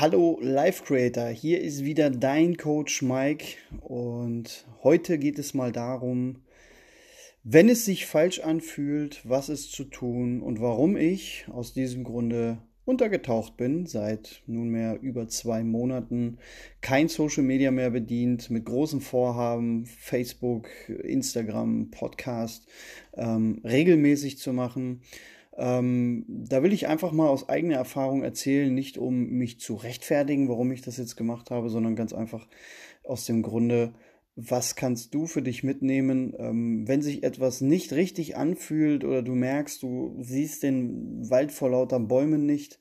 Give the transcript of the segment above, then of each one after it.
Hallo Life Creator, hier ist wieder dein Coach Mike und heute geht es mal darum, wenn es sich falsch anfühlt, was ist zu tun und warum ich aus diesem Grunde untergetaucht bin, seit nunmehr über zwei Monaten kein Social Media mehr bedient, mit großen Vorhaben, Facebook, Instagram, Podcast ähm, regelmäßig zu machen ähm, da will ich einfach mal aus eigener Erfahrung erzählen, nicht um mich zu rechtfertigen, warum ich das jetzt gemacht habe, sondern ganz einfach aus dem Grunde, was kannst du für dich mitnehmen, ähm, wenn sich etwas nicht richtig anfühlt oder du merkst, du siehst den Wald vor lauter Bäumen nicht,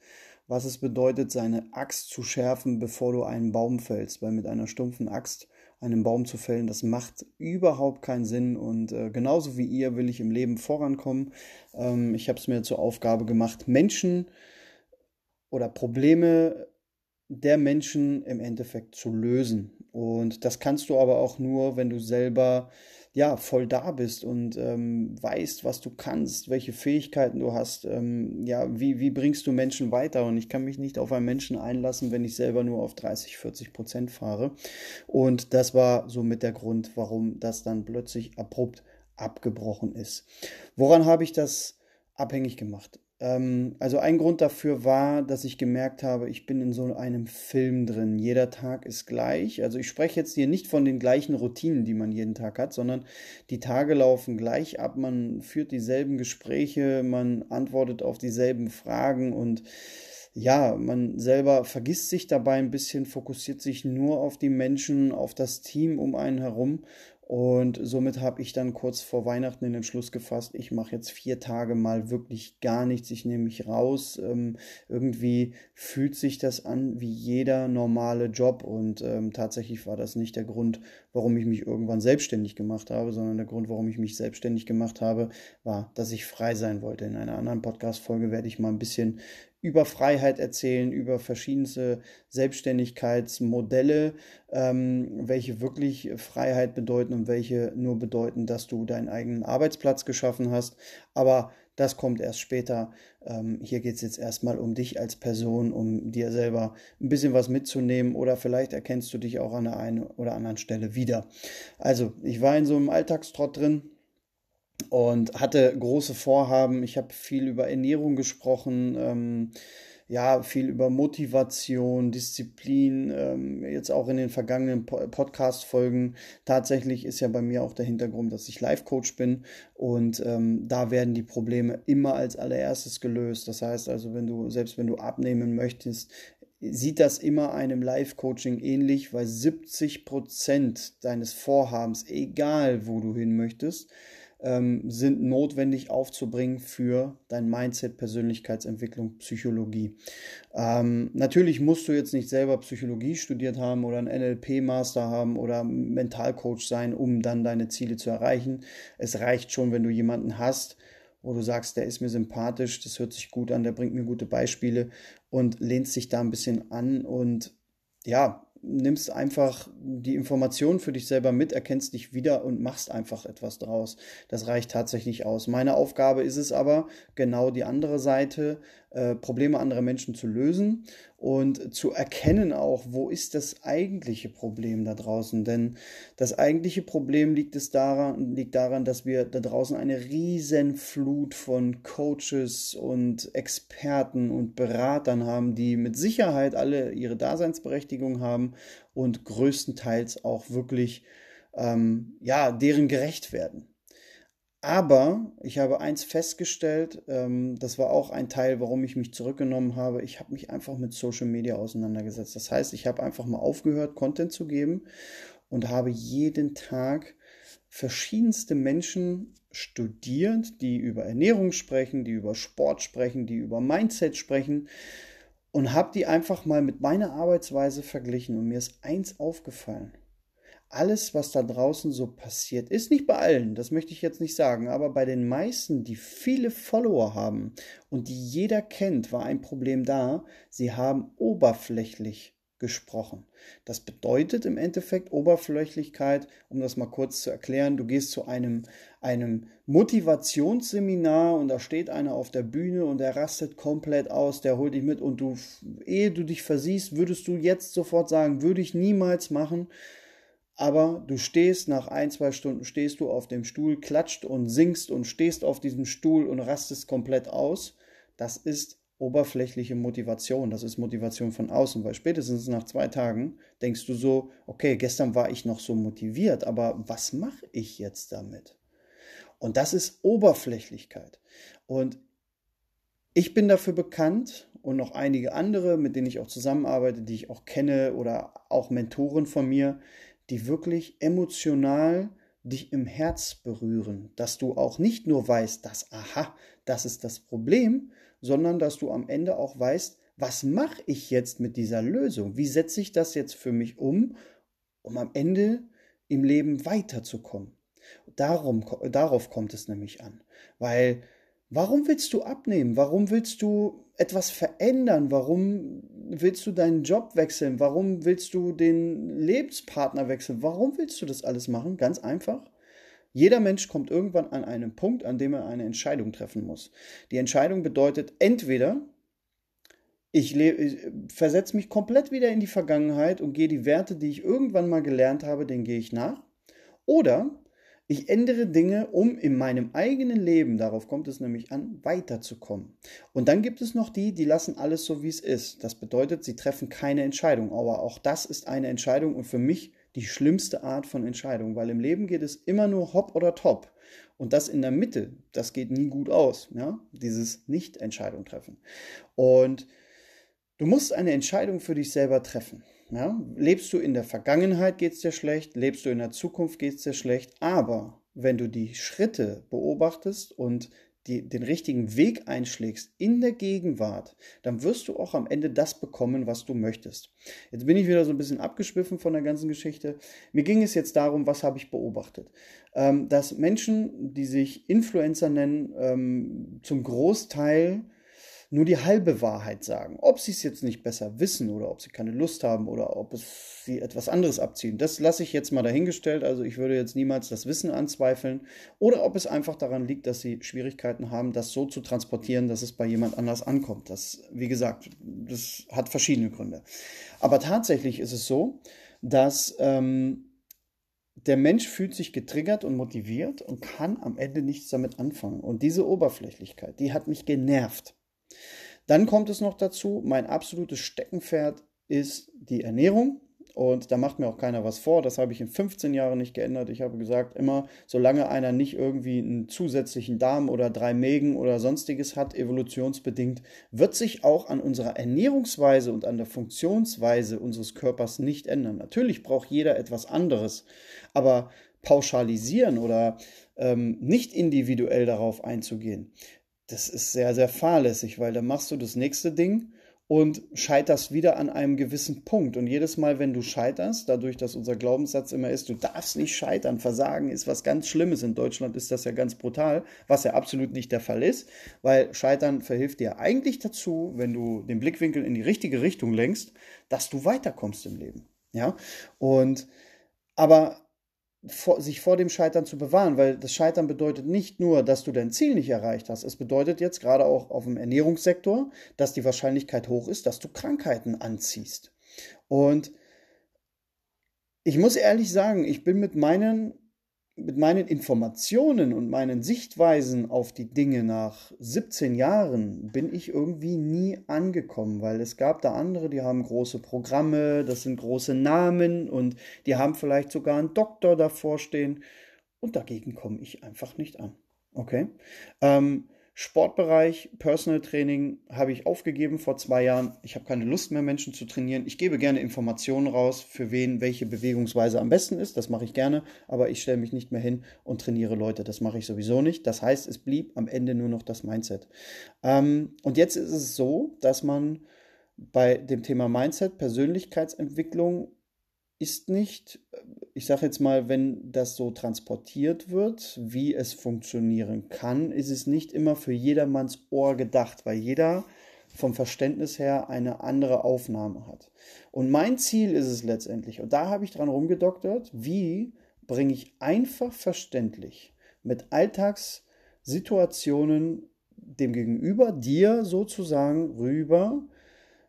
was es bedeutet, seine Axt zu schärfen, bevor du einen Baum fällst, weil mit einer stumpfen Axt einen Baum zu fällen. Das macht überhaupt keinen Sinn. Und äh, genauso wie ihr will ich im Leben vorankommen. Ähm, ich habe es mir zur Aufgabe gemacht, Menschen oder Probleme der Menschen im Endeffekt zu lösen. Und das kannst du aber auch nur, wenn du selber ja, voll da bist und ähm, weißt, was du kannst, welche Fähigkeiten du hast, ähm, ja, wie, wie bringst du Menschen weiter? Und ich kann mich nicht auf einen Menschen einlassen, wenn ich selber nur auf 30, 40 Prozent fahre. Und das war somit der Grund, warum das dann plötzlich abrupt abgebrochen ist. Woran habe ich das abhängig gemacht? Ähm, also ein Grund dafür war, dass ich gemerkt habe, ich bin in so einem Film drin. Jeder Tag ist gleich. Also ich spreche jetzt hier nicht von den gleichen Routinen, die man jeden Tag hat, sondern die Tage laufen gleich ab. Man führt dieselben Gespräche, man antwortet auf dieselben Fragen und ja, man selber vergisst sich dabei ein bisschen, fokussiert sich nur auf die Menschen, auf das Team um einen herum und somit habe ich dann kurz vor Weihnachten den Entschluss gefasst, ich mache jetzt vier Tage mal wirklich gar nichts, ich nehme mich raus. Ähm, irgendwie fühlt sich das an wie jeder normale Job und ähm, tatsächlich war das nicht der Grund, warum ich mich irgendwann selbstständig gemacht habe, sondern der Grund, warum ich mich selbstständig gemacht habe, war, dass ich frei sein wollte. In einer anderen Podcast-Folge werde ich mal ein bisschen über Freiheit erzählen, über verschiedenste Selbstständigkeitsmodelle, ähm, welche wirklich Freiheit bedeuten und welche nur bedeuten, dass du deinen eigenen Arbeitsplatz geschaffen hast. Aber das kommt erst später. Ähm, hier geht es jetzt erstmal um dich als Person, um dir selber ein bisschen was mitzunehmen oder vielleicht erkennst du dich auch an der einen oder anderen Stelle wieder. Also, ich war in so einem Alltagstrott drin und hatte große Vorhaben. Ich habe viel über Ernährung gesprochen, ähm, ja, viel über Motivation, Disziplin, ähm, jetzt auch in den vergangenen Podcast-Folgen. Tatsächlich ist ja bei mir auch der Hintergrund, dass ich Life-Coach bin und ähm, da werden die Probleme immer als allererstes gelöst. Das heißt also, wenn du, selbst wenn du abnehmen möchtest, sieht das immer einem Live-Coaching ähnlich, weil 70 Prozent deines Vorhabens, egal wo du hin möchtest, ähm, sind notwendig aufzubringen für dein Mindset, Persönlichkeitsentwicklung, Psychologie. Ähm, natürlich musst du jetzt nicht selber Psychologie studiert haben oder einen NLP-Master haben oder Mentalcoach sein, um dann deine Ziele zu erreichen. Es reicht schon, wenn du jemanden hast, wo du sagst, der ist mir sympathisch, das hört sich gut an, der bringt mir gute Beispiele und lehnst dich da ein bisschen an und ja, nimmst einfach die Informationen für dich selber mit, erkennst dich wieder und machst einfach etwas draus. Das reicht tatsächlich aus. Meine Aufgabe ist es aber, genau die andere Seite, äh, Probleme anderer Menschen zu lösen und zu erkennen auch, wo ist das eigentliche Problem da draußen. Denn das eigentliche Problem liegt, es daran, liegt daran, dass wir da draußen eine riesen Flut von Coaches und Experten und Beratern haben, die mit Sicherheit alle ihre Daseinsberechtigung haben und größtenteils auch wirklich ähm, ja, deren gerecht werden. Aber ich habe eins festgestellt, ähm, das war auch ein Teil, warum ich mich zurückgenommen habe. Ich habe mich einfach mit Social Media auseinandergesetzt. Das heißt, ich habe einfach mal aufgehört, Content zu geben und habe jeden Tag verschiedenste Menschen studiert, die über Ernährung sprechen, die über Sport sprechen, die über Mindset sprechen und habe die einfach mal mit meiner Arbeitsweise verglichen. Und mir ist eins aufgefallen alles, was da draußen so passiert, ist nicht bei allen, das möchte ich jetzt nicht sagen, aber bei den meisten, die viele Follower haben und die jeder kennt, war ein Problem da. Sie haben oberflächlich gesprochen. Das bedeutet im Endeffekt Oberflächlichkeit, um das mal kurz zu erklären, du gehst zu einem, einem Motivationsseminar und da steht einer auf der Bühne und der rastet komplett aus, der holt dich mit und du, ehe du dich versiehst, würdest du jetzt sofort sagen, würde ich niemals machen. Aber du stehst nach ein, zwei Stunden, stehst du auf dem Stuhl, klatscht und singst und stehst auf diesem Stuhl und rastest komplett aus. Das ist oberflächliche Motivation. Das ist Motivation von außen, weil spätestens nach zwei Tagen denkst du so, okay, gestern war ich noch so motiviert, aber was mache ich jetzt damit? Und das ist Oberflächlichkeit. Und ich bin dafür bekannt und noch einige andere, mit denen ich auch zusammenarbeite, die ich auch kenne oder auch Mentoren von mir, die wirklich emotional dich im Herz berühren, dass du auch nicht nur weißt, dass, aha, das ist das Problem, sondern dass du am Ende auch weißt, was mache ich jetzt mit dieser Lösung? Wie setze ich das jetzt für mich um, um am Ende im Leben weiterzukommen? Darum, darauf kommt es nämlich an. Weil, warum willst du abnehmen? Warum willst du etwas verändern? Warum willst du deinen Job wechseln? Warum willst du den Lebenspartner wechseln? Warum willst du das alles machen? Ganz einfach, jeder Mensch kommt irgendwann an einen Punkt, an dem er eine Entscheidung treffen muss. Die Entscheidung bedeutet entweder, ich, ich versetze mich komplett wieder in die Vergangenheit und gehe die Werte, die ich irgendwann mal gelernt habe, denen gehe ich nach. Oder ich ändere Dinge, um in meinem eigenen Leben, darauf kommt es nämlich an, weiterzukommen. Und dann gibt es noch die, die lassen alles so, wie es ist. Das bedeutet, sie treffen keine Entscheidung. Aber auch das ist eine Entscheidung und für mich die schlimmste Art von Entscheidung, weil im Leben geht es immer nur hopp oder top. Und das in der Mitte, das geht nie gut aus, ja? dieses Nicht-Entscheidung treffen. Und du musst eine Entscheidung für dich selber treffen. Ja? Lebst du in der Vergangenheit, geht es dir schlecht, lebst du in der Zukunft, geht es dir schlecht, aber wenn du die Schritte beobachtest und die, den richtigen Weg einschlägst in der Gegenwart, dann wirst du auch am Ende das bekommen, was du möchtest. Jetzt bin ich wieder so ein bisschen abgeschwiffen von der ganzen Geschichte. Mir ging es jetzt darum, was habe ich beobachtet? Ähm, dass Menschen, die sich Influencer nennen, ähm, zum Großteil nur die halbe Wahrheit sagen. Ob sie es jetzt nicht besser wissen oder ob sie keine Lust haben oder ob es sie etwas anderes abziehen, das lasse ich jetzt mal dahingestellt. Also ich würde jetzt niemals das Wissen anzweifeln oder ob es einfach daran liegt, dass sie Schwierigkeiten haben, das so zu transportieren, dass es bei jemand anders ankommt. Das, wie gesagt, das hat verschiedene Gründe. Aber tatsächlich ist es so, dass ähm, der Mensch fühlt sich getriggert und motiviert und kann am Ende nichts damit anfangen. Und diese Oberflächlichkeit, die hat mich genervt. Dann kommt es noch dazu, mein absolutes Steckenpferd ist die Ernährung. Und da macht mir auch keiner was vor. Das habe ich in 15 Jahren nicht geändert. Ich habe gesagt, immer, solange einer nicht irgendwie einen zusätzlichen Darm oder drei Mägen oder sonstiges hat, evolutionsbedingt, wird sich auch an unserer Ernährungsweise und an der Funktionsweise unseres Körpers nicht ändern. Natürlich braucht jeder etwas anderes. Aber pauschalisieren oder ähm, nicht individuell darauf einzugehen, das ist sehr, sehr fahrlässig, weil dann machst du das nächste Ding und scheiterst wieder an einem gewissen Punkt. Und jedes Mal, wenn du scheiterst, dadurch, dass unser Glaubenssatz immer ist, du darfst nicht scheitern, Versagen ist was ganz Schlimmes. In Deutschland ist das ja ganz brutal, was ja absolut nicht der Fall ist, weil Scheitern verhilft dir eigentlich dazu, wenn du den Blickwinkel in die richtige Richtung lenkst, dass du weiterkommst im Leben. Ja, und aber vor, sich vor dem Scheitern zu bewahren, weil das Scheitern bedeutet nicht nur, dass du dein Ziel nicht erreicht hast. Es bedeutet jetzt gerade auch auf dem Ernährungssektor, dass die Wahrscheinlichkeit hoch ist, dass du Krankheiten anziehst. Und ich muss ehrlich sagen, ich bin mit meinen mit meinen Informationen und meinen Sichtweisen auf die Dinge nach 17 Jahren bin ich irgendwie nie angekommen, weil es gab da andere, die haben große Programme, das sind große Namen und die haben vielleicht sogar einen Doktor davor stehen und dagegen komme ich einfach nicht an. Okay? Ähm, Sportbereich, Personal Training habe ich aufgegeben vor zwei Jahren. Ich habe keine Lust mehr, Menschen zu trainieren. Ich gebe gerne Informationen raus, für wen welche Bewegungsweise am besten ist. Das mache ich gerne, aber ich stelle mich nicht mehr hin und trainiere Leute. Das mache ich sowieso nicht. Das heißt, es blieb am Ende nur noch das Mindset. Ähm, und jetzt ist es so, dass man bei dem Thema Mindset, Persönlichkeitsentwicklung ist nicht, ich sage jetzt mal, wenn das so transportiert wird, wie es funktionieren kann, ist es nicht immer für jedermanns Ohr gedacht, weil jeder vom Verständnis her eine andere Aufnahme hat. Und mein Ziel ist es letztendlich, und da habe ich dran rumgedoktert, wie bringe ich einfach verständlich mit Alltagssituationen dem Gegenüber, dir sozusagen rüber,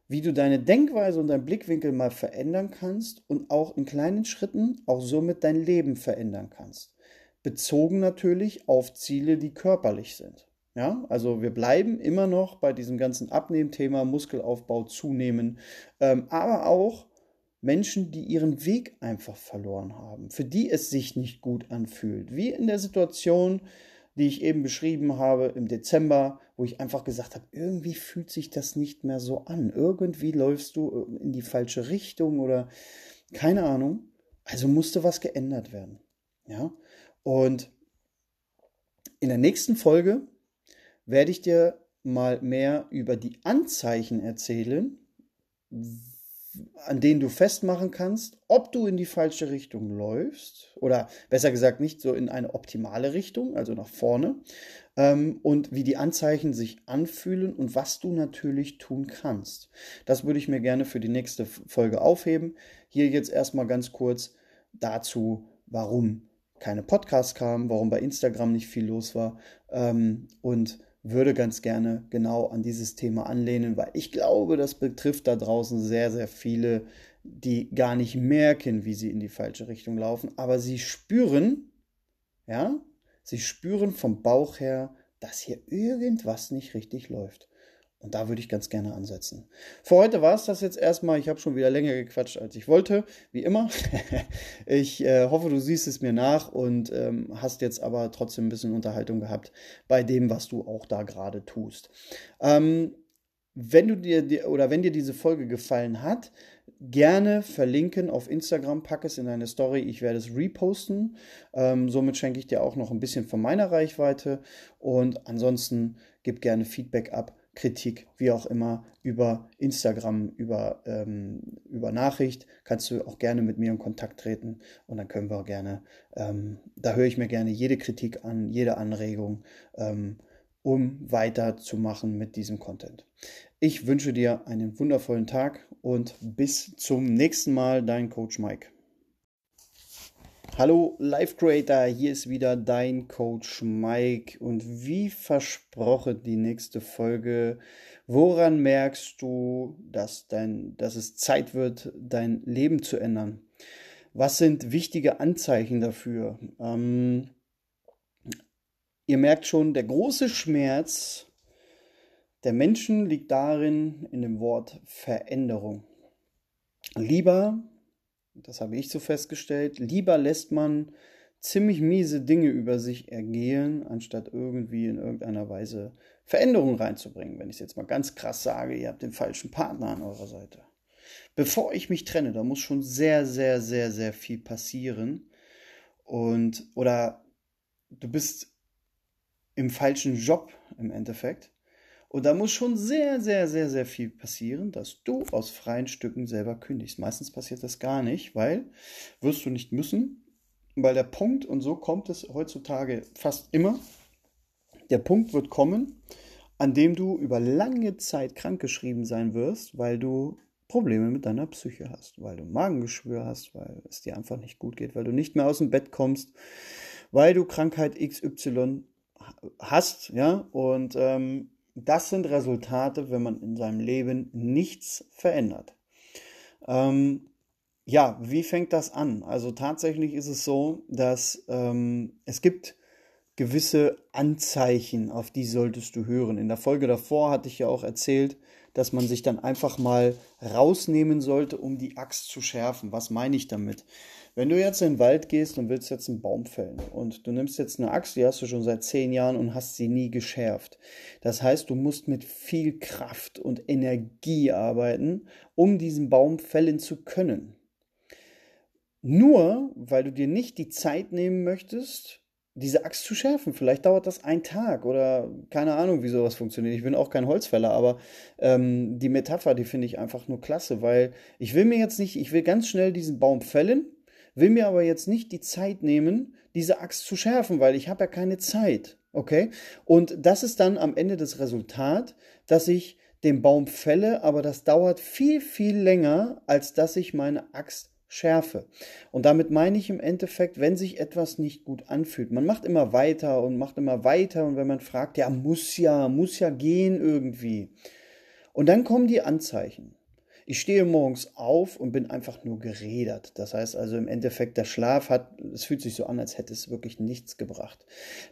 wie du deine Denkweise und deinen Blickwinkel mal verändern kannst und auch in kleinen Schritten auch somit dein Leben verändern kannst. Bezogen natürlich auf Ziele, die körperlich sind. Ja, also wir bleiben immer noch bei diesem ganzen Abnehmthema, Muskelaufbau, Zunehmen, ähm, aber auch Menschen, die ihren Weg einfach verloren haben, für die es sich nicht gut anfühlt. Wie in der Situation, die ich eben beschrieben habe im Dezember, wo ich einfach gesagt habe, irgendwie fühlt sich das nicht mehr so an. Irgendwie läufst du äh, in die falsche Richtung oder keine Ahnung. Also musste was geändert werden. Ja? Und in der nächsten Folge werde ich dir mal mehr über die Anzeichen erzählen, an denen du festmachen kannst, ob du in die falsche Richtung läufst oder besser gesagt nicht so in eine optimale Richtung, also nach vorne, ähm, und wie die Anzeichen sich anfühlen und was du natürlich tun kannst. Das würde ich mir gerne für die nächste Folge aufheben. Hier jetzt erstmal ganz kurz dazu, warum keine Podcasts kamen, warum bei Instagram nicht viel los war ähm, und würde ganz gerne genau an dieses Thema anlehnen, weil ich glaube, das betrifft da draußen sehr, sehr viele, die gar nicht merken, wie sie in die falsche Richtung laufen, aber sie spüren, ja, sie spüren vom Bauch her, dass hier irgendwas nicht richtig läuft. Und da würde ich ganz gerne ansetzen. Für heute war es das jetzt erstmal. Ich habe schon wieder länger gequatscht, als ich wollte, wie immer. ich äh, hoffe, du siehst es mir nach und ähm, hast jetzt aber trotzdem ein bisschen Unterhaltung gehabt bei dem, was du auch da gerade tust. Ähm, wenn du dir oder wenn dir diese Folge gefallen hat, gerne verlinken auf Instagram, pack es in deine Story, ich werde es reposten. Ähm, somit schenke ich dir auch noch ein bisschen von meiner Reichweite und ansonsten gib gerne Feedback ab Kritik, wie auch immer, über Instagram, über, ähm, über Nachricht, kannst du auch gerne mit mir in Kontakt treten und dann können wir auch gerne, ähm, da höre ich mir gerne jede Kritik an, jede Anregung, ähm, um weiterzumachen mit diesem Content. Ich wünsche dir einen wundervollen Tag und bis zum nächsten Mal, dein Coach Mike. Hallo Life Creator, hier ist wieder dein Coach Mike und wie versprochen die nächste Folge. Woran merkst du, dass, dein, dass es Zeit wird, dein Leben zu ändern? Was sind wichtige Anzeichen dafür? Ähm, ihr merkt schon, der große Schmerz der Menschen liegt darin in dem Wort Veränderung. Lieber das habe ich so festgestellt, lieber lässt man ziemlich miese Dinge über sich ergehen, anstatt irgendwie in irgendeiner Weise Veränderungen reinzubringen. Wenn ich es jetzt mal ganz krass sage, ihr habt den falschen Partner an eurer Seite. Bevor ich mich trenne, da muss schon sehr, sehr, sehr, sehr viel passieren. Und, oder du bist im falschen Job im Endeffekt. Und da muss schon sehr, sehr, sehr, sehr viel passieren, dass du aus freien Stücken selber kündigst. Meistens passiert das gar nicht, weil wirst du nicht müssen, weil der Punkt, und so kommt es heutzutage fast immer, der Punkt wird kommen, an dem du über lange Zeit krankgeschrieben sein wirst, weil du Probleme mit deiner Psyche hast, weil du Magengeschwür hast, weil es dir einfach nicht gut geht, weil du nicht mehr aus dem Bett kommst, weil du Krankheit XY hast, ja, und ähm, das sind Resultate, wenn man in seinem Leben nichts verändert. Ähm, ja, wie fängt das an? Also tatsächlich ist es so, dass ähm, es gibt gewisse Anzeichen, auf die solltest du hören. In der Folge davor hatte ich ja auch erzählt, dass man sich dann einfach mal rausnehmen sollte, um die Axt zu schärfen. Was meine ich damit? Wenn du jetzt in den Wald gehst und willst jetzt einen Baum fällen und du nimmst jetzt eine Axt, die hast du schon seit zehn Jahren und hast sie nie geschärft. Das heißt, du musst mit viel Kraft und Energie arbeiten, um diesen Baum fällen zu können. Nur weil du dir nicht die Zeit nehmen möchtest, diese Axt zu schärfen. Vielleicht dauert das ein Tag oder keine Ahnung, wie sowas funktioniert. Ich bin auch kein Holzfäller, aber ähm, die Metapher, die finde ich einfach nur klasse, weil ich will mir jetzt nicht, ich will ganz schnell diesen Baum fällen will mir aber jetzt nicht die Zeit nehmen, diese Axt zu schärfen, weil ich habe ja keine Zeit. Okay? Und das ist dann am Ende das Resultat, dass ich den Baum fälle, aber das dauert viel, viel länger, als dass ich meine Axt schärfe. Und damit meine ich im Endeffekt, wenn sich etwas nicht gut anfühlt, man macht immer weiter und macht immer weiter und wenn man fragt, ja, muss ja, muss ja gehen irgendwie. Und dann kommen die Anzeichen. Ich stehe morgens auf und bin einfach nur geredert. Das heißt also im Endeffekt, der Schlaf hat, es fühlt sich so an, als hätte es wirklich nichts gebracht.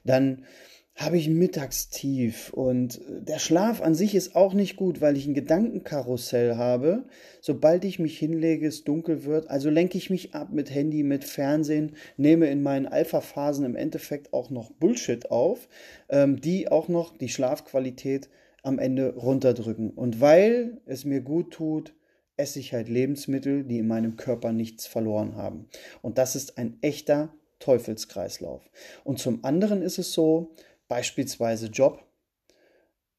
Dann habe ich Mittagstief und der Schlaf an sich ist auch nicht gut, weil ich ein Gedankenkarussell habe. Sobald ich mich hinlege, es dunkel wird, also lenke ich mich ab mit Handy, mit Fernsehen, nehme in meinen Alpha-Phasen im Endeffekt auch noch Bullshit auf, ähm, die auch noch die Schlafqualität am Ende runterdrücken. Und weil es mir gut tut, esse ich halt Lebensmittel, die in meinem Körper nichts verloren haben. Und das ist ein echter Teufelskreislauf. Und zum anderen ist es so, beispielsweise Job.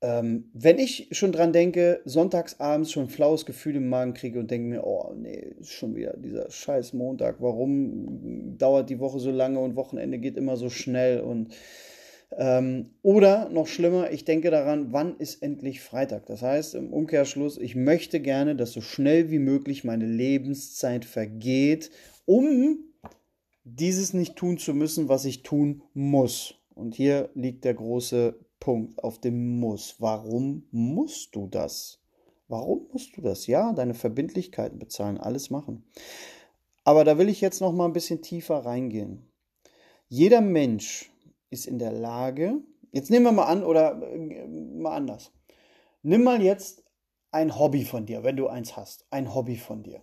Ähm, wenn ich schon dran denke, sonntagsabends schon ein flaues Gefühl im Magen kriege und denke mir, oh nee, schon wieder dieser scheiß Montag, warum dauert die Woche so lange und Wochenende geht immer so schnell und ähm, oder noch schlimmer, ich denke daran, wann ist endlich Freitag? Das heißt, im Umkehrschluss, ich möchte gerne, dass so schnell wie möglich meine Lebenszeit vergeht, um dieses nicht tun zu müssen, was ich tun muss. Und hier liegt der große Punkt auf dem Muss. Warum musst du das? Warum musst du das? Ja, deine Verbindlichkeiten bezahlen, alles machen. Aber da will ich jetzt noch mal ein bisschen tiefer reingehen. Jeder Mensch ist in der Lage, jetzt nehmen wir mal an oder äh, mal anders. Nimm mal jetzt ein Hobby von dir, wenn du eins hast, ein Hobby von dir,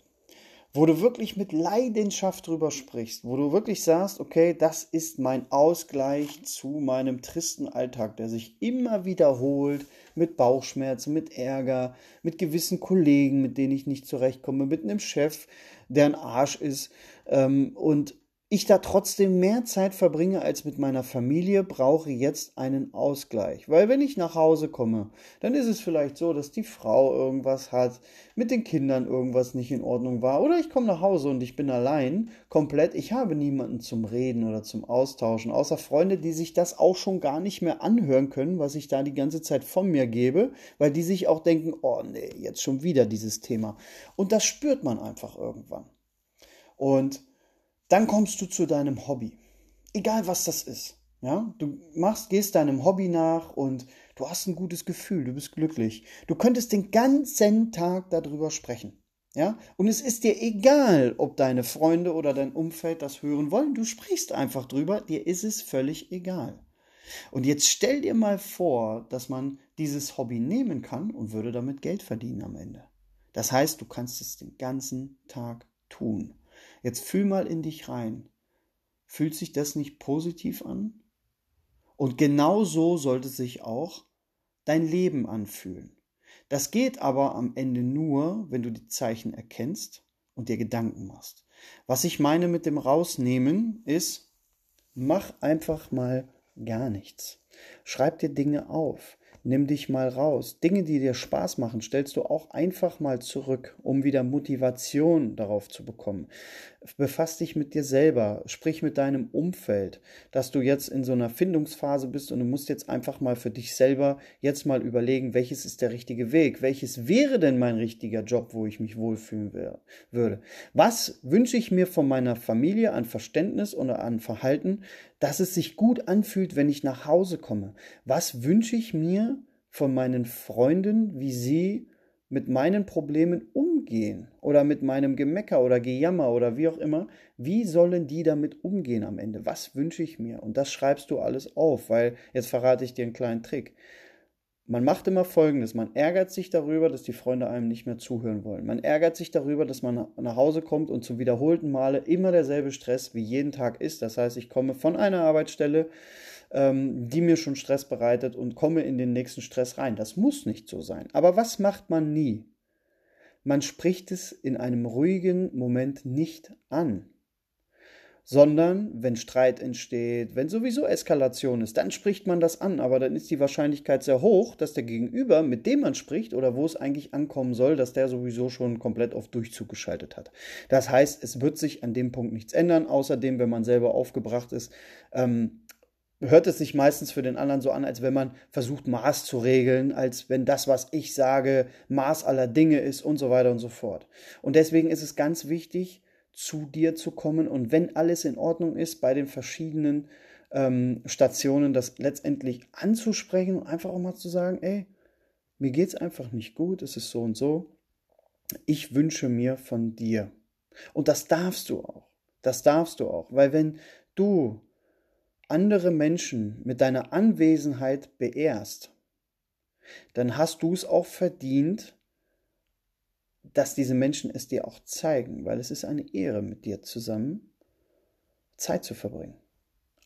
wo du wirklich mit Leidenschaft drüber sprichst, wo du wirklich sagst, okay, das ist mein Ausgleich zu meinem tristen Alltag, der sich immer wiederholt mit Bauchschmerzen, mit Ärger, mit gewissen Kollegen, mit denen ich nicht zurechtkomme, mit einem Chef, der ein Arsch ist ähm, und ich da trotzdem mehr Zeit verbringe als mit meiner Familie, brauche jetzt einen Ausgleich. Weil wenn ich nach Hause komme, dann ist es vielleicht so, dass die Frau irgendwas hat, mit den Kindern irgendwas nicht in Ordnung war. Oder ich komme nach Hause und ich bin allein, komplett. Ich habe niemanden zum Reden oder zum Austauschen, außer Freunde, die sich das auch schon gar nicht mehr anhören können, was ich da die ganze Zeit von mir gebe, weil die sich auch denken, oh nee, jetzt schon wieder dieses Thema. Und das spürt man einfach irgendwann. Und dann kommst du zu deinem Hobby. Egal was das ist. Ja, du machst, gehst deinem Hobby nach und du hast ein gutes Gefühl, du bist glücklich. Du könntest den ganzen Tag darüber sprechen. Ja, und es ist dir egal, ob deine Freunde oder dein Umfeld das hören wollen. Du sprichst einfach drüber, dir ist es völlig egal. Und jetzt stell dir mal vor, dass man dieses Hobby nehmen kann und würde damit Geld verdienen am Ende. Das heißt, du kannst es den ganzen Tag tun. Jetzt fühl mal in dich rein. Fühlt sich das nicht positiv an? Und genau so sollte sich auch dein Leben anfühlen. Das geht aber am Ende nur, wenn du die Zeichen erkennst und dir Gedanken machst. Was ich meine mit dem Rausnehmen ist, mach einfach mal gar nichts. Schreib dir Dinge auf. Nimm dich mal raus. Dinge, die dir Spaß machen, stellst du auch einfach mal zurück, um wieder Motivation darauf zu bekommen. Befass dich mit dir selber, sprich mit deinem Umfeld, dass du jetzt in so einer Findungsphase bist und du musst jetzt einfach mal für dich selber jetzt mal überlegen, welches ist der richtige Weg, welches wäre denn mein richtiger Job, wo ich mich wohlfühlen würde. Was wünsche ich mir von meiner Familie an Verständnis oder an Verhalten, dass es sich gut anfühlt, wenn ich nach Hause komme? Was wünsche ich mir von meinen Freunden, wie sie mit meinen Problemen umgehen oder mit meinem Gemecker oder Gejammer oder wie auch immer, wie sollen die damit umgehen am Ende? Was wünsche ich mir? Und das schreibst du alles auf, weil jetzt verrate ich dir einen kleinen Trick. Man macht immer Folgendes. Man ärgert sich darüber, dass die Freunde einem nicht mehr zuhören wollen. Man ärgert sich darüber, dass man nach Hause kommt und zum wiederholten Male immer derselbe Stress wie jeden Tag ist. Das heißt, ich komme von einer Arbeitsstelle, ähm, die mir schon Stress bereitet und komme in den nächsten Stress rein. Das muss nicht so sein. Aber was macht man nie? Man spricht es in einem ruhigen Moment nicht an sondern wenn Streit entsteht, wenn sowieso Eskalation ist, dann spricht man das an, aber dann ist die Wahrscheinlichkeit sehr hoch, dass der Gegenüber, mit dem man spricht oder wo es eigentlich ankommen soll, dass der sowieso schon komplett auf Durchzug geschaltet hat. Das heißt, es wird sich an dem Punkt nichts ändern, außerdem, wenn man selber aufgebracht ist, ähm, hört es sich meistens für den anderen so an, als wenn man versucht, Maß zu regeln, als wenn das, was ich sage, Maß aller Dinge ist und so weiter und so fort. Und deswegen ist es ganz wichtig, zu dir zu kommen und wenn alles in Ordnung ist bei den verschiedenen ähm, Stationen, das letztendlich anzusprechen und einfach auch mal zu sagen, ey, mir geht es einfach nicht gut, es ist so und so. Ich wünsche mir von dir. Und das darfst du auch. Das darfst du auch, weil wenn du andere Menschen mit deiner Anwesenheit beehrst, dann hast du es auch verdient, dass diese Menschen es dir auch zeigen, weil es ist eine Ehre, mit dir zusammen Zeit zu verbringen.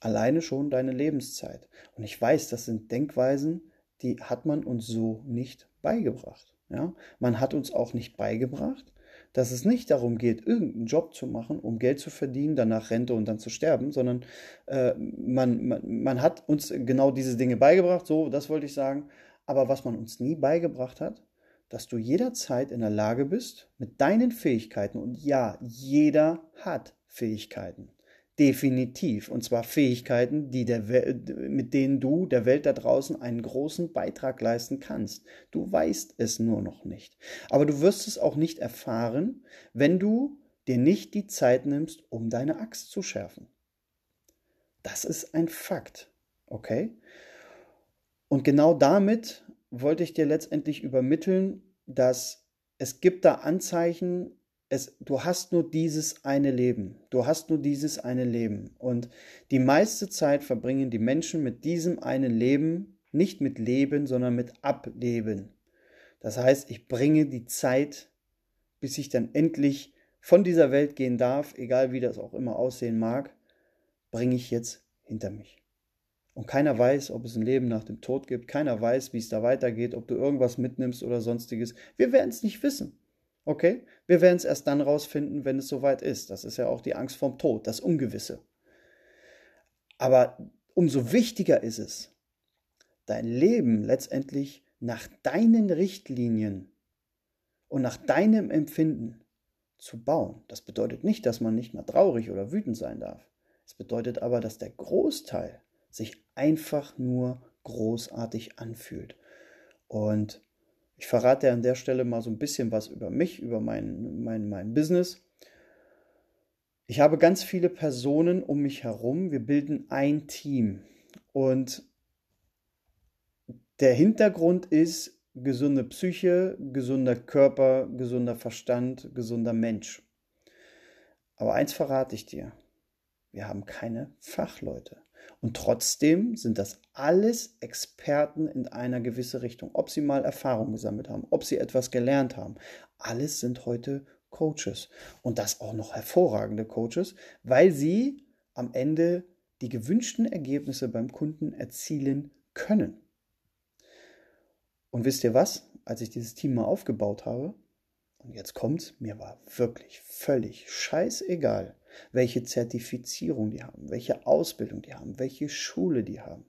Alleine schon deine Lebenszeit. Und ich weiß, das sind Denkweisen, die hat man uns so nicht beigebracht. Ja? Man hat uns auch nicht beigebracht, dass es nicht darum geht, irgendeinen Job zu machen, um Geld zu verdienen, danach Rente und dann zu sterben, sondern äh, man, man, man hat uns genau diese Dinge beigebracht, so, das wollte ich sagen. Aber was man uns nie beigebracht hat, dass du jederzeit in der Lage bist, mit deinen Fähigkeiten, und ja, jeder hat Fähigkeiten, definitiv, und zwar Fähigkeiten, die der mit denen du der Welt da draußen einen großen Beitrag leisten kannst. Du weißt es nur noch nicht. Aber du wirst es auch nicht erfahren, wenn du dir nicht die Zeit nimmst, um deine Axt zu schärfen. Das ist ein Fakt, okay? Und genau damit wollte ich dir letztendlich übermitteln, dass es gibt da Anzeichen, es, du hast nur dieses eine Leben. Du hast nur dieses eine Leben. Und die meiste Zeit verbringen die Menschen mit diesem einen Leben nicht mit Leben, sondern mit Ableben. Das heißt, ich bringe die Zeit, bis ich dann endlich von dieser Welt gehen darf, egal wie das auch immer aussehen mag, bringe ich jetzt hinter mich. Und keiner weiß, ob es ein Leben nach dem Tod gibt. Keiner weiß, wie es da weitergeht, ob du irgendwas mitnimmst oder sonstiges. Wir werden es nicht wissen. Okay? Wir werden es erst dann rausfinden, wenn es soweit ist. Das ist ja auch die Angst vorm Tod, das Ungewisse. Aber umso wichtiger ist es, dein Leben letztendlich nach deinen Richtlinien und nach deinem Empfinden zu bauen. Das bedeutet nicht, dass man nicht mal traurig oder wütend sein darf. Es bedeutet aber, dass der Großteil sich einfach nur großartig anfühlt. Und ich verrate an der Stelle mal so ein bisschen was über mich, über mein, mein, mein Business. Ich habe ganz viele Personen um mich herum. Wir bilden ein Team. Und der Hintergrund ist gesunde Psyche, gesunder Körper, gesunder Verstand, gesunder Mensch. Aber eins verrate ich dir. Wir haben keine Fachleute. Und trotzdem sind das alles Experten in einer gewissen Richtung. Ob sie mal Erfahrung gesammelt haben, ob sie etwas gelernt haben. Alles sind heute Coaches. Und das auch noch hervorragende Coaches, weil sie am Ende die gewünschten Ergebnisse beim Kunden erzielen können. Und wisst ihr was? Als ich dieses Team mal aufgebaut habe, und jetzt kommt's, mir war wirklich völlig scheißegal, welche Zertifizierung die haben, welche Ausbildung die haben, welche Schule die haben,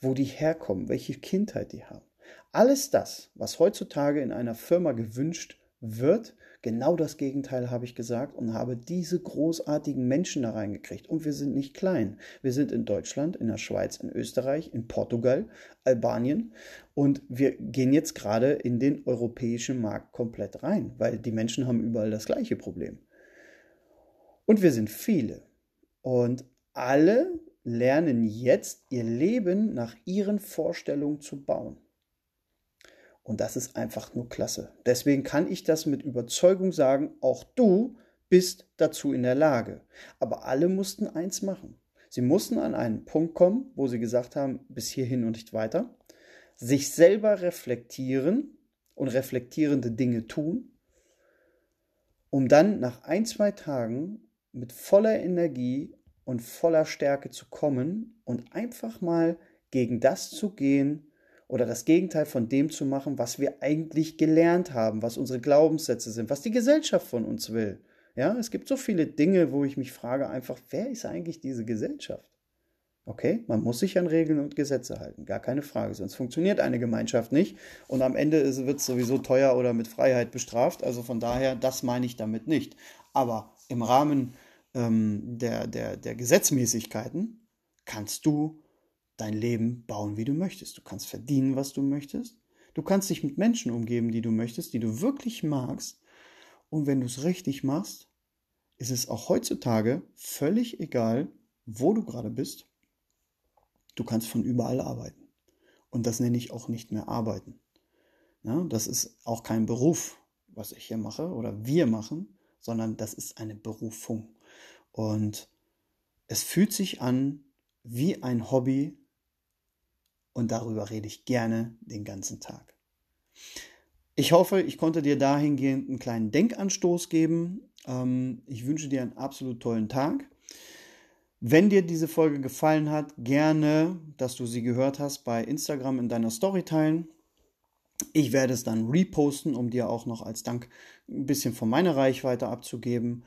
wo die herkommen, welche Kindheit die haben. Alles das, was heutzutage in einer Firma gewünscht wird, genau das Gegenteil habe ich gesagt und habe diese großartigen Menschen da reingekriegt. Und wir sind nicht klein. Wir sind in Deutschland, in der Schweiz, in Österreich, in Portugal, Albanien und wir gehen jetzt gerade in den europäischen Markt komplett rein, weil die Menschen haben überall das gleiche Problem. Und wir sind viele. Und alle lernen jetzt ihr Leben nach ihren Vorstellungen zu bauen. Und das ist einfach nur klasse. Deswegen kann ich das mit Überzeugung sagen, auch du bist dazu in der Lage. Aber alle mussten eins machen. Sie mussten an einen Punkt kommen, wo sie gesagt haben, bis hierhin und nicht weiter, sich selber reflektieren und reflektierende Dinge tun, um dann nach ein, zwei Tagen mit voller Energie und voller Stärke zu kommen und einfach mal gegen das zu gehen oder das Gegenteil von dem zu machen, was wir eigentlich gelernt haben, was unsere Glaubenssätze sind, was die Gesellschaft von uns will. Ja, es gibt so viele Dinge, wo ich mich frage einfach, wer ist eigentlich diese Gesellschaft? Okay, man muss sich an Regeln und Gesetze halten, gar keine Frage, sonst funktioniert eine Gemeinschaft nicht und am Ende wird es sowieso teuer oder mit Freiheit bestraft. Also von daher, das meine ich damit nicht. Aber im Rahmen ähm, der, der, der Gesetzmäßigkeiten kannst du dein Leben bauen, wie du möchtest. Du kannst verdienen, was du möchtest. Du kannst dich mit Menschen umgeben, die du möchtest, die du wirklich magst. Und wenn du es richtig machst, ist es auch heutzutage völlig egal, wo du gerade bist. Du kannst von überall arbeiten. Und das nenne ich auch nicht mehr arbeiten. Ja, das ist auch kein Beruf, was ich hier mache oder wir machen, sondern das ist eine Berufung. Und es fühlt sich an wie ein Hobby und darüber rede ich gerne den ganzen Tag. Ich hoffe, ich konnte dir dahingehend einen kleinen Denkanstoß geben. Ähm, ich wünsche dir einen absolut tollen Tag. Wenn dir diese Folge gefallen hat, gerne, dass du sie gehört hast, bei Instagram in deiner Story teilen. Ich werde es dann reposten, um dir auch noch als Dank ein bisschen von meiner Reichweite abzugeben.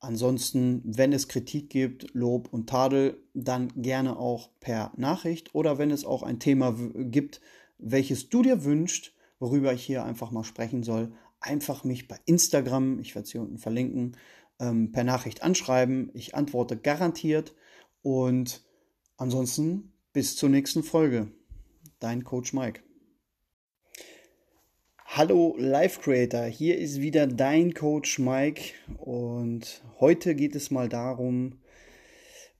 Ansonsten, wenn es Kritik gibt, Lob und Tadel, dann gerne auch per Nachricht oder wenn es auch ein Thema gibt, welches du dir wünschst, worüber ich hier einfach mal sprechen soll, einfach mich bei Instagram, ich werde es hier unten verlinken, ähm, per Nachricht anschreiben. Ich antworte garantiert und ansonsten bis zur nächsten Folge. Dein Coach Mike. Hallo Life Creator, hier ist wieder dein Coach Mike und heute geht es mal darum,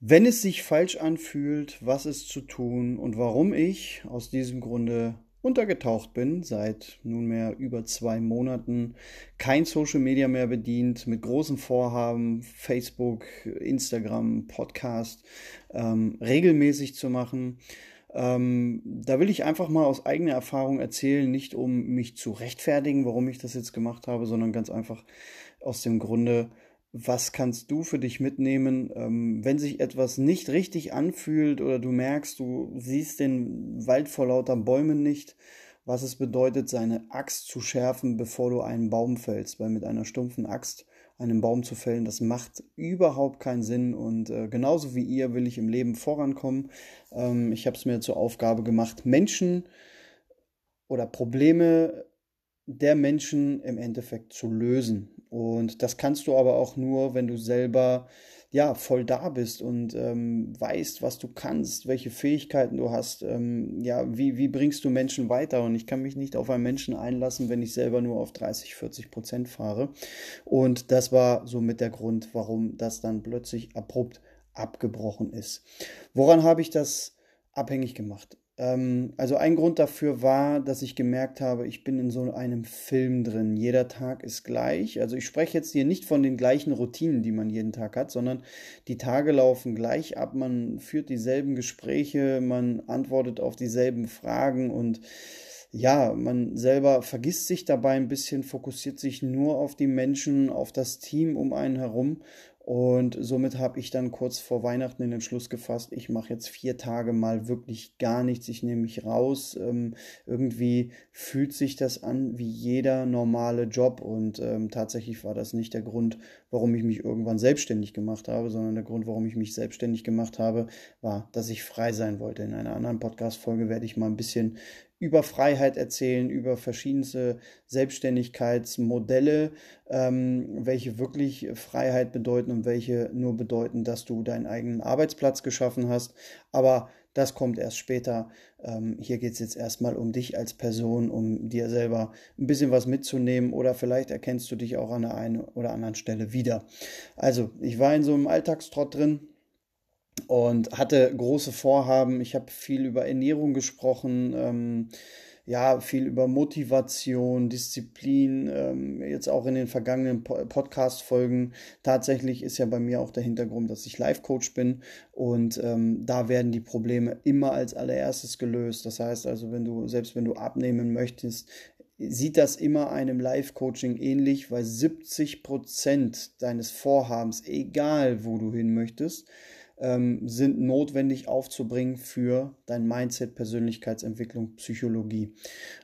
wenn es sich falsch anfühlt, was ist zu tun und warum ich aus diesem Grunde untergetaucht bin, seit nunmehr über zwei Monaten kein Social Media mehr bedient, mit großen Vorhaben, Facebook, Instagram, Podcast ähm, regelmäßig zu machen ähm, da will ich einfach mal aus eigener Erfahrung erzählen, nicht um mich zu rechtfertigen, warum ich das jetzt gemacht habe, sondern ganz einfach aus dem Grunde, was kannst du für dich mitnehmen, ähm, wenn sich etwas nicht richtig anfühlt oder du merkst, du siehst den Wald vor lauter Bäumen nicht, was es bedeutet, seine Axt zu schärfen, bevor du einen Baum fällst, weil mit einer stumpfen Axt einen Baum zu fällen. Das macht überhaupt keinen Sinn. Und äh, genauso wie ihr will ich im Leben vorankommen. Ähm, ich habe es mir zur Aufgabe gemacht, Menschen oder Probleme der Menschen im Endeffekt zu lösen. Und das kannst du aber auch nur, wenn du selber ja, voll da bist und ähm, weißt, was du kannst, welche Fähigkeiten du hast, ähm, ja, wie, wie bringst du Menschen weiter? Und ich kann mich nicht auf einen Menschen einlassen, wenn ich selber nur auf 30, 40 Prozent fahre. Und das war somit der Grund, warum das dann plötzlich abrupt abgebrochen ist. Woran habe ich das abhängig gemacht? Ähm, also ein Grund dafür war, dass ich gemerkt habe, ich bin in so einem Film drin. Jeder Tag ist gleich. Also ich spreche jetzt hier nicht von den gleichen Routinen, die man jeden Tag hat, sondern die Tage laufen gleich ab. Man führt dieselben Gespräche, man antwortet auf dieselben Fragen und ja, man selber vergisst sich dabei ein bisschen, fokussiert sich nur auf die Menschen, auf das Team um einen herum und somit habe ich dann kurz vor Weihnachten den Entschluss gefasst, ich mache jetzt vier Tage mal wirklich gar nichts, ich nehme mich raus. Ähm, irgendwie fühlt sich das an wie jeder normale Job und ähm, tatsächlich war das nicht der Grund, warum ich mich irgendwann selbstständig gemacht habe, sondern der Grund, warum ich mich selbstständig gemacht habe, war, dass ich frei sein wollte. In einer anderen Podcast-Folge werde ich mal ein bisschen über Freiheit erzählen, über verschiedenste Selbstständigkeitsmodelle, ähm, welche wirklich Freiheit bedeuten und welche nur bedeuten, dass du deinen eigenen Arbeitsplatz geschaffen hast. Aber das kommt erst später. Ähm, hier geht es jetzt erstmal um dich als Person, um dir selber ein bisschen was mitzunehmen oder vielleicht erkennst du dich auch an der einen oder anderen Stelle wieder. Also, ich war in so einem Alltagstrott drin und hatte große Vorhaben. Ich habe viel über Ernährung gesprochen, ähm, ja, viel über Motivation, Disziplin, ähm, jetzt auch in den vergangenen Podcast-Folgen. Tatsächlich ist ja bei mir auch der Hintergrund, dass ich Life-Coach bin und ähm, da werden die Probleme immer als allererstes gelöst. Das heißt also, wenn du, selbst wenn du abnehmen möchtest, sieht das immer einem Life-Coaching ähnlich, weil 70 Prozent deines Vorhabens, egal wo du hin möchtest, ähm, sind notwendig aufzubringen für dein Mindset, Persönlichkeitsentwicklung, Psychologie.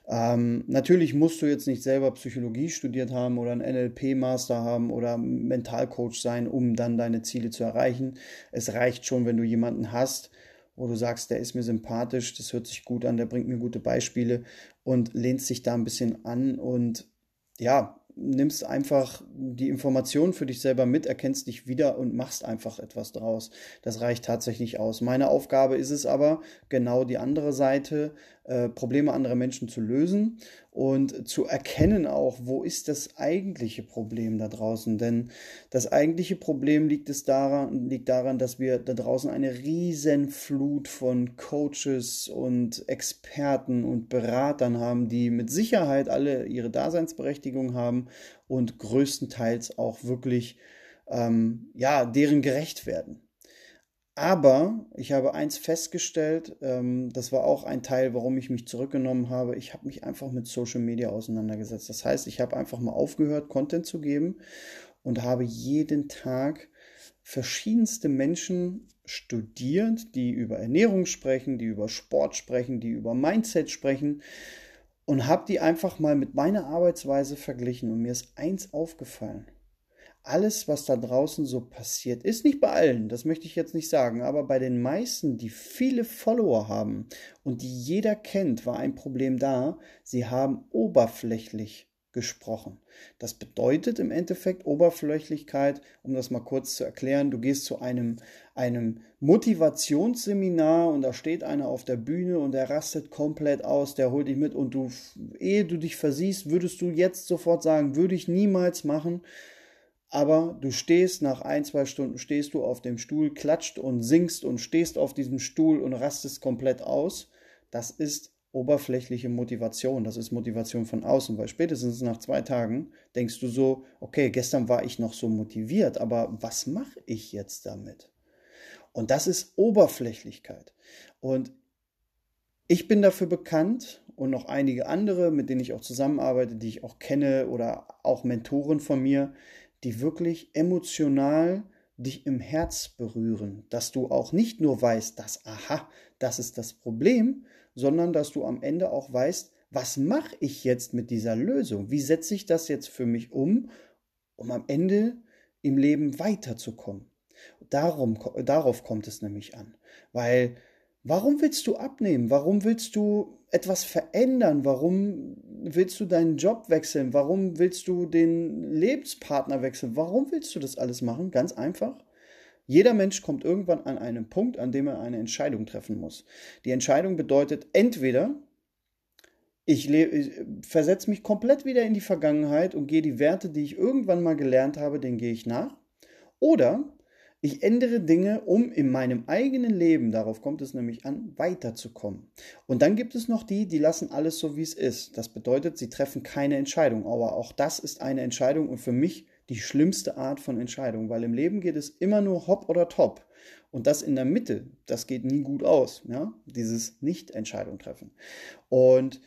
Ähm, natürlich musst du jetzt nicht selber Psychologie studiert haben oder einen NLP-Master haben oder Mentalcoach sein, um dann deine Ziele zu erreichen. Es reicht schon, wenn du jemanden hast, wo du sagst, der ist mir sympathisch, das hört sich gut an, der bringt mir gute Beispiele und lehnst dich da ein bisschen an und ja, nimmst einfach die Informationen für dich selber mit, erkennst dich wieder und machst einfach etwas draus. Das reicht tatsächlich aus. Meine Aufgabe ist es aber, genau die andere Seite, äh, Probleme anderer Menschen zu lösen und zu erkennen auch, wo ist das eigentliche Problem da draußen. Denn das eigentliche Problem liegt, es daran, liegt daran, dass wir da draußen eine riesen Flut von Coaches und Experten und Beratern haben, die mit Sicherheit alle ihre Daseinsberechtigung haben und größtenteils auch wirklich ähm, ja, deren gerecht werden. Aber ich habe eins festgestellt, ähm, das war auch ein Teil, warum ich mich zurückgenommen habe. Ich habe mich einfach mit Social Media auseinandergesetzt. Das heißt, ich habe einfach mal aufgehört, Content zu geben und habe jeden Tag verschiedenste Menschen studiert, die über Ernährung sprechen, die über Sport sprechen, die über Mindset sprechen und habe die einfach mal mit meiner Arbeitsweise verglichen und mir ist eins aufgefallen alles, was da draußen so passiert, ist nicht bei allen, das möchte ich jetzt nicht sagen, aber bei den meisten, die viele Follower haben und die jeder kennt, war ein Problem da, sie haben oberflächlich gesprochen. Das bedeutet im Endeffekt Oberflächlichkeit, um das mal kurz zu erklären, du gehst zu einem, einem Motivationsseminar und da steht einer auf der Bühne und der rastet komplett aus, der holt dich mit und du, ehe du dich versiehst, würdest du jetzt sofort sagen, würde ich niemals machen, aber du stehst nach ein, zwei Stunden, stehst du auf dem Stuhl, klatscht und singst und stehst auf diesem Stuhl und rastest komplett aus. Das ist oberflächliche Motivation, das ist Motivation von außen, weil spätestens nach zwei Tagen denkst du so, okay, gestern war ich noch so motiviert, aber was mache ich jetzt damit? Und das ist Oberflächlichkeit. Und ich bin dafür bekannt und noch einige andere, mit denen ich auch zusammenarbeite, die ich auch kenne oder auch Mentoren von mir, die wirklich emotional dich im Herz berühren, dass du auch nicht nur weißt, dass, aha, das ist das Problem, sondern dass du am Ende auch weißt, was mache ich jetzt mit dieser Lösung? Wie setze ich das jetzt für mich um, um am Ende im Leben weiterzukommen? Darum, darauf kommt es nämlich an, weil Warum willst du abnehmen? Warum willst du etwas verändern? Warum willst du deinen Job wechseln? Warum willst du den Lebenspartner wechseln? Warum willst du das alles machen? Ganz einfach. Jeder Mensch kommt irgendwann an einen Punkt, an dem er eine Entscheidung treffen muss. Die Entscheidung bedeutet entweder, ich, ich versetze mich komplett wieder in die Vergangenheit und gehe die Werte, die ich irgendwann mal gelernt habe, denen gehe ich nach. Oder ich ändere Dinge, um in meinem eigenen Leben, darauf kommt es nämlich an, weiterzukommen. Und dann gibt es noch die, die lassen alles so, wie es ist. Das bedeutet, sie treffen keine Entscheidung. Aber auch das ist eine Entscheidung und für mich die schlimmste Art von Entscheidung, weil im Leben geht es immer nur hopp oder top. Und das in der Mitte, das geht nie gut aus. Ja? Dieses Nicht-Entscheidung treffen. Und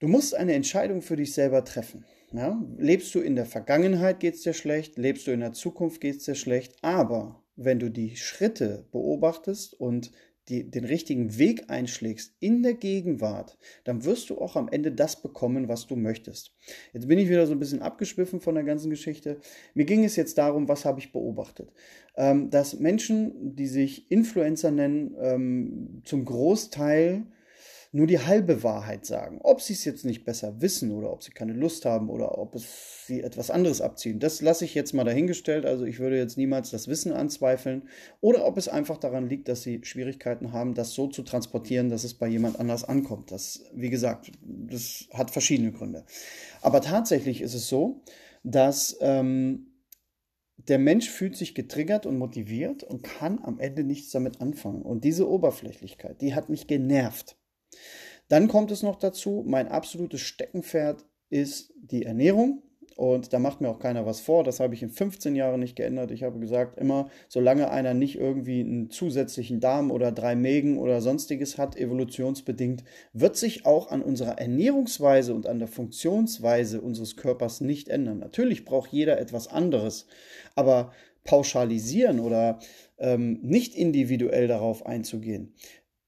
du musst eine Entscheidung für dich selber treffen. Ja? Lebst du in der Vergangenheit, geht es dir schlecht, lebst du in der Zukunft, geht es dir schlecht, aber wenn du die Schritte beobachtest und die, den richtigen Weg einschlägst in der Gegenwart, dann wirst du auch am Ende das bekommen, was du möchtest. Jetzt bin ich wieder so ein bisschen abgeschwiffen von der ganzen Geschichte. Mir ging es jetzt darum, was habe ich beobachtet? Ähm, dass Menschen, die sich Influencer nennen, ähm, zum Großteil nur die halbe Wahrheit sagen. Ob sie es jetzt nicht besser wissen oder ob sie keine Lust haben oder ob es sie etwas anderes abziehen, das lasse ich jetzt mal dahingestellt. Also ich würde jetzt niemals das Wissen anzweifeln oder ob es einfach daran liegt, dass sie Schwierigkeiten haben, das so zu transportieren, dass es bei jemand anders ankommt. Das, wie gesagt, das hat verschiedene Gründe. Aber tatsächlich ist es so, dass ähm, der Mensch fühlt sich getriggert und motiviert und kann am Ende nichts damit anfangen. Und diese Oberflächlichkeit, die hat mich genervt. Dann kommt es noch dazu, mein absolutes Steckenpferd ist die Ernährung. Und da macht mir auch keiner was vor. Das habe ich in 15 Jahren nicht geändert. Ich habe gesagt, immer, solange einer nicht irgendwie einen zusätzlichen Darm oder drei Mägen oder sonstiges hat, evolutionsbedingt, wird sich auch an unserer Ernährungsweise und an der Funktionsweise unseres Körpers nicht ändern. Natürlich braucht jeder etwas anderes. Aber pauschalisieren oder ähm, nicht individuell darauf einzugehen,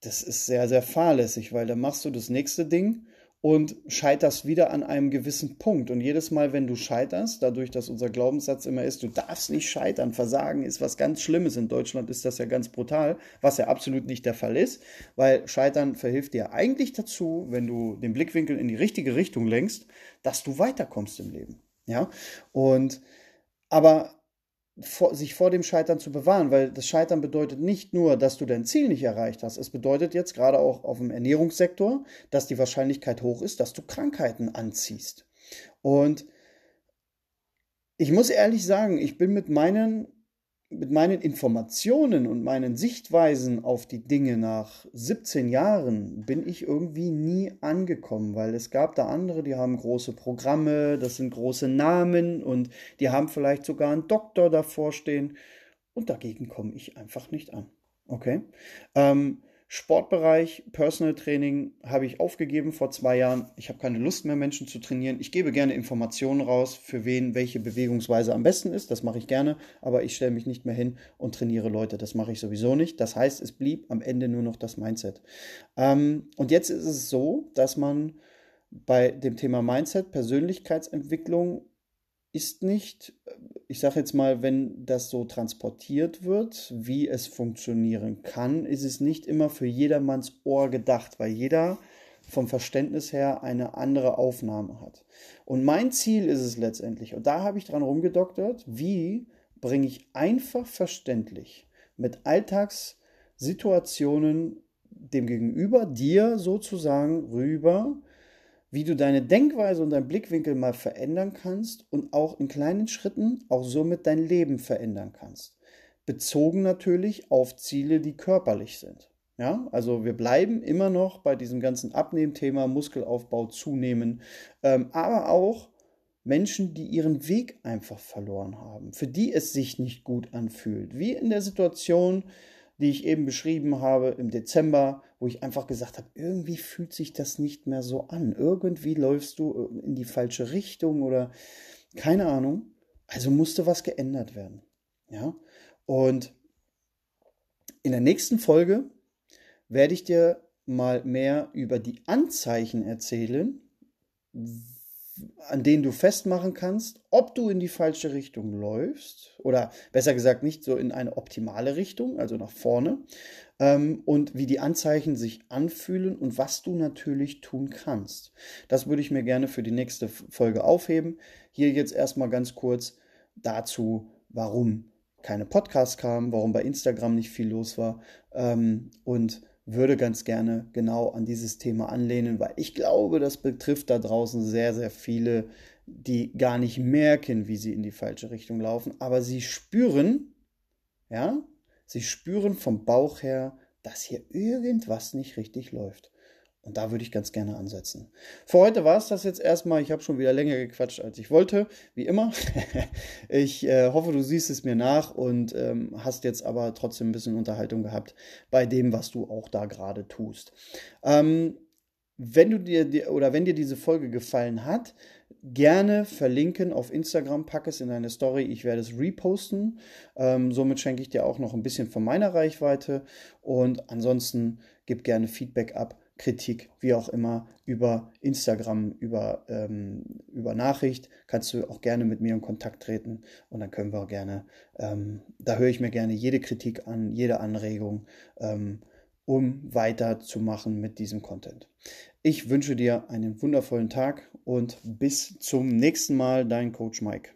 das ist sehr, sehr fahrlässig, weil dann machst du das nächste Ding und scheiterst wieder an einem gewissen Punkt. Und jedes Mal, wenn du scheiterst, dadurch, dass unser Glaubenssatz immer ist, du darfst nicht scheitern, Versagen ist was ganz Schlimmes. In Deutschland ist das ja ganz brutal, was ja absolut nicht der Fall ist, weil Scheitern verhilft dir eigentlich dazu, wenn du den Blickwinkel in die richtige Richtung lenkst, dass du weiterkommst im Leben. Ja, und aber vor, sich vor dem Scheitern zu bewahren, weil das Scheitern bedeutet nicht nur, dass du dein Ziel nicht erreicht hast. Es bedeutet jetzt gerade auch auf dem Ernährungssektor, dass die Wahrscheinlichkeit hoch ist, dass du Krankheiten anziehst. Und ich muss ehrlich sagen, ich bin mit meinen mit meinen Informationen und meinen Sichtweisen auf die Dinge nach 17 Jahren bin ich irgendwie nie angekommen, weil es gab da andere, die haben große Programme, das sind große Namen und die haben vielleicht sogar einen Doktor davor stehen und dagegen komme ich einfach nicht an. Okay? Ähm, Sportbereich, Personal Training habe ich aufgegeben vor zwei Jahren. Ich habe keine Lust mehr, Menschen zu trainieren. Ich gebe gerne Informationen raus, für wen welche Bewegungsweise am besten ist. Das mache ich gerne, aber ich stelle mich nicht mehr hin und trainiere Leute. Das mache ich sowieso nicht. Das heißt, es blieb am Ende nur noch das Mindset. Ähm, und jetzt ist es so, dass man bei dem Thema Mindset, Persönlichkeitsentwicklung ist nicht, ich sage jetzt mal, wenn das so transportiert wird, wie es funktionieren kann, ist es nicht immer für jedermanns Ohr gedacht, weil jeder vom Verständnis her eine andere Aufnahme hat. Und mein Ziel ist es letztendlich, und da habe ich dran rumgedoktert, wie bringe ich einfach verständlich mit Alltagssituationen dem Gegenüber, dir sozusagen rüber, wie du deine Denkweise und deinen Blickwinkel mal verändern kannst und auch in kleinen Schritten auch somit dein Leben verändern kannst. Bezogen natürlich auf Ziele, die körperlich sind. Ja, also wir bleiben immer noch bei diesem ganzen Abnehmthema, Muskelaufbau zunehmen, ähm, aber auch Menschen, die ihren Weg einfach verloren haben, für die es sich nicht gut anfühlt. Wie in der Situation, die ich eben beschrieben habe im Dezember, wo ich einfach gesagt habe, irgendwie fühlt sich das nicht mehr so an. Irgendwie läufst du in die falsche Richtung oder keine Ahnung. Also musste was geändert werden. Ja? Und in der nächsten Folge werde ich dir mal mehr über die Anzeichen erzählen, an denen du festmachen kannst, ob du in die falsche Richtung läufst oder besser gesagt nicht so in eine optimale Richtung, also nach vorne, ähm, und wie die Anzeichen sich anfühlen und was du natürlich tun kannst. Das würde ich mir gerne für die nächste Folge aufheben. Hier jetzt erstmal ganz kurz dazu, warum keine Podcasts kamen, warum bei Instagram nicht viel los war ähm, und würde ganz gerne genau an dieses Thema anlehnen, weil ich glaube, das betrifft da draußen sehr, sehr viele, die gar nicht merken, wie sie in die falsche Richtung laufen, aber sie spüren, ja, sie spüren vom Bauch her, dass hier irgendwas nicht richtig läuft. Und da würde ich ganz gerne ansetzen. Für heute war es das jetzt erstmal. Ich habe schon wieder länger gequatscht, als ich wollte, wie immer. ich äh, hoffe, du siehst es mir nach und ähm, hast jetzt aber trotzdem ein bisschen Unterhaltung gehabt bei dem, was du auch da gerade tust. Ähm, wenn du dir oder wenn dir diese Folge gefallen hat, gerne verlinken auf Instagram, pack es in deine Story, ich werde es reposten. Ähm, somit schenke ich dir auch noch ein bisschen von meiner Reichweite und ansonsten gib gerne Feedback ab Kritik, wie auch immer, über Instagram, über, ähm, über Nachricht, kannst du auch gerne mit mir in Kontakt treten und dann können wir auch gerne, ähm, da höre ich mir gerne jede Kritik an, jede Anregung, ähm, um weiterzumachen mit diesem Content. Ich wünsche dir einen wundervollen Tag und bis zum nächsten Mal, dein Coach Mike.